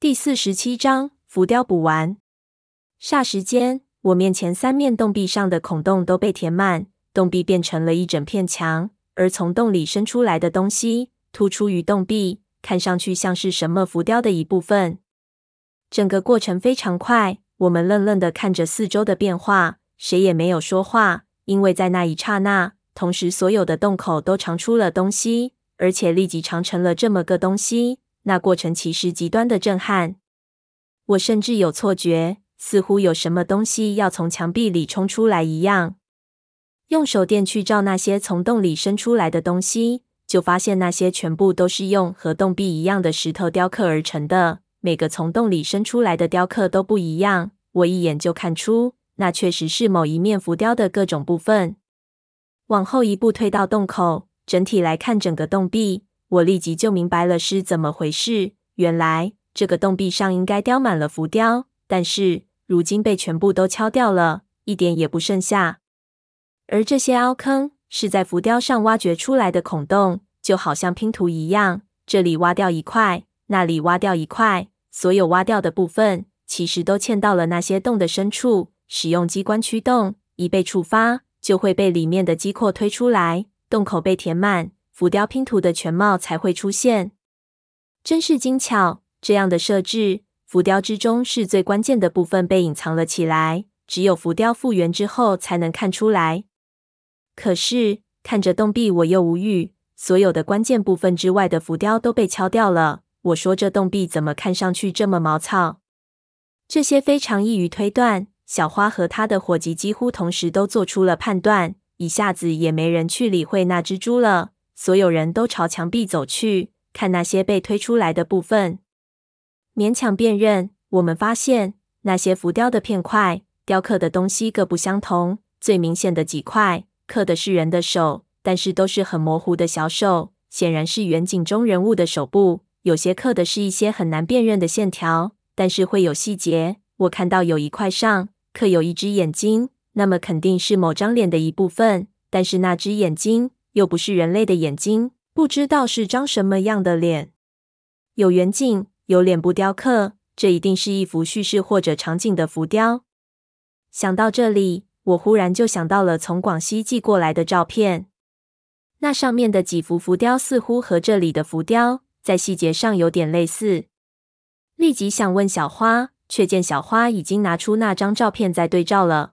第四十七章浮雕补完。霎时间，我面前三面洞壁上的孔洞都被填满，洞壁变成了一整片墙，而从洞里伸出来的东西突出于洞壁，看上去像是什么浮雕的一部分。整个过程非常快，我们愣愣的看着四周的变化，谁也没有说话，因为在那一刹那，同时所有的洞口都长出了东西，而且立即长成了这么个东西。那过程其实极端的震撼，我甚至有错觉，似乎有什么东西要从墙壁里冲出来一样。用手电去照那些从洞里伸出来的东西，就发现那些全部都是用和洞壁一样的石头雕刻而成的。每个从洞里伸出来的雕刻都不一样，我一眼就看出，那确实是某一面浮雕的各种部分。往后一步退到洞口，整体来看整个洞壁。我立即就明白了是怎么回事。原来这个洞壁上应该雕满了浮雕，但是如今被全部都敲掉了，一点也不剩下。而这些凹坑是在浮雕上挖掘出来的孔洞，就好像拼图一样，这里挖掉一块，那里挖掉一块，所有挖掉的部分其实都嵌到了那些洞的深处。使用机关驱动，一被触发，就会被里面的机括推出来，洞口被填满。浮雕拼图的全貌才会出现，真是精巧！这样的设置，浮雕之中是最关键的部分被隐藏了起来，只有浮雕复原之后才能看出来。可是看着洞壁，我又无语。所有的关键部分之外的浮雕都被敲掉了。我说这洞壁怎么看上去这么毛糙？这些非常易于推断。小花和他的伙计几乎同时都做出了判断，一下子也没人去理会那蜘蛛了。所有人都朝墙壁走去，看那些被推出来的部分，勉强辨认。我们发现那些浮雕的片块，雕刻的东西各不相同。最明显的几块刻的是人的手，但是都是很模糊的小手，显然是远景中人物的手部。有些刻的是一些很难辨认的线条，但是会有细节。我看到有一块上刻有一只眼睛，那么肯定是某张脸的一部分，但是那只眼睛。又不是人类的眼睛，不知道是张什么样的脸。有远景，有脸部雕刻，这一定是一幅叙事或者场景的浮雕。想到这里，我忽然就想到了从广西寄过来的照片，那上面的几幅浮雕似乎和这里的浮雕在细节上有点类似。立即想问小花，却见小花已经拿出那张照片在对照了。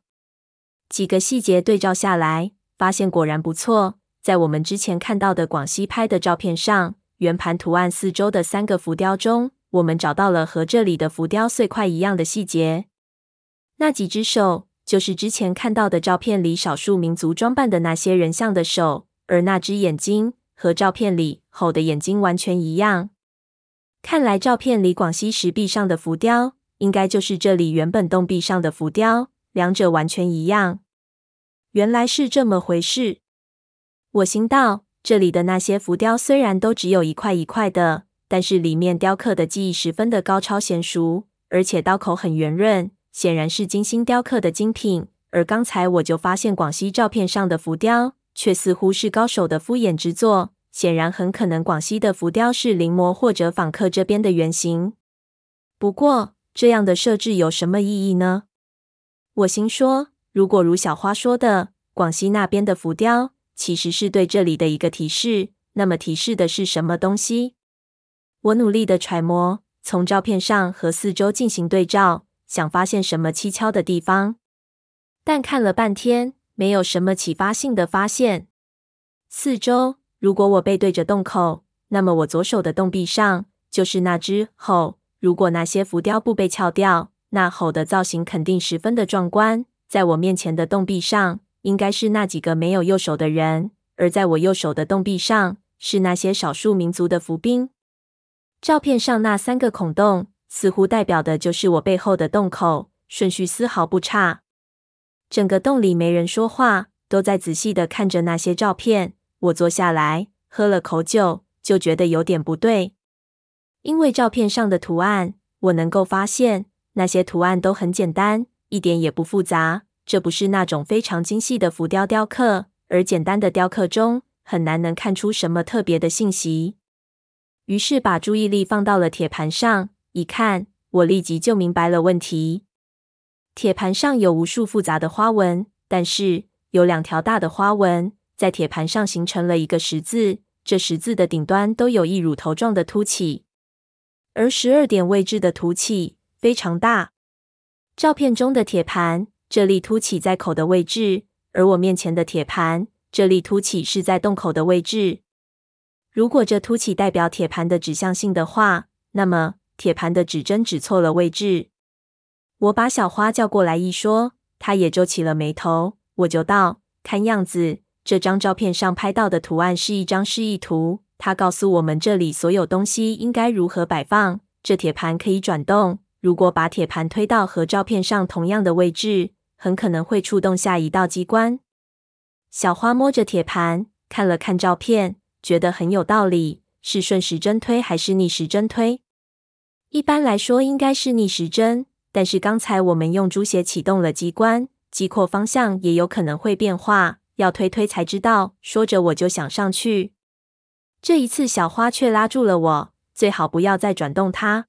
几个细节对照下来，发现果然不错。在我们之前看到的广西拍的照片上，圆盘图案四周的三个浮雕中，我们找到了和这里的浮雕碎块一样的细节。那几只手，就是之前看到的照片里少数民族装扮的那些人像的手，而那只眼睛和照片里吼的眼睛完全一样。看来照片里广西石壁上的浮雕，应该就是这里原本洞壁上的浮雕，两者完全一样。原来是这么回事。我心道：这里的那些浮雕虽然都只有一块一块的，但是里面雕刻的技艺十分的高超娴熟，而且刀口很圆润，显然是精心雕刻的精品。而刚才我就发现广西照片上的浮雕，却似乎是高手的敷衍之作，显然很可能广西的浮雕是临摹或者仿刻这边的原型。不过，这样的设置有什么意义呢？我心说，如果如小花说的，广西那边的浮雕，其实是对这里的一个提示，那么提示的是什么东西？我努力的揣摩，从照片上和四周进行对照，想发现什么蹊跷的地方，但看了半天，没有什么启发性的发现。四周，如果我背对着洞口，那么我左手的洞壁上就是那只吼。如果那些浮雕不被撬掉，那吼的造型肯定十分的壮观。在我面前的洞壁上。应该是那几个没有右手的人，而在我右手的洞壁上是那些少数民族的伏兵。照片上那三个孔洞似乎代表的就是我背后的洞口，顺序丝毫不差。整个洞里没人说话，都在仔细的看着那些照片。我坐下来喝了口酒，就觉得有点不对，因为照片上的图案，我能够发现那些图案都很简单，一点也不复杂。这不是那种非常精细的浮雕雕刻，而简单的雕刻中很难能看出什么特别的信息。于是把注意力放到了铁盘上，一看，我立即就明白了问题。铁盘上有无数复杂的花纹，但是有两条大的花纹在铁盘上形成了一个十字。这十字的顶端都有一乳头状的凸起，而十二点位置的凸起非常大。照片中的铁盘，这里凸起在口的位置，而我面前的铁盘，这里凸起是在洞口的位置。如果这凸起代表铁盘的指向性的话，那么铁盘的指针指错了位置。我把小花叫过来一说，她也皱起了眉头。我就道：“看样子。”这张照片上拍到的图案是一张示意图，它告诉我们这里所有东西应该如何摆放。这铁盘可以转动，如果把铁盘推到和照片上同样的位置，很可能会触动下一道机关。小花摸着铁盘，看了看照片，觉得很有道理。是顺时针推还是逆时针推？一般来说应该是逆时针，但是刚才我们用猪血启动了机关，机括方向也有可能会变化。要推推才知道。说着，我就想上去。这一次，小花却拉住了我，最好不要再转动它。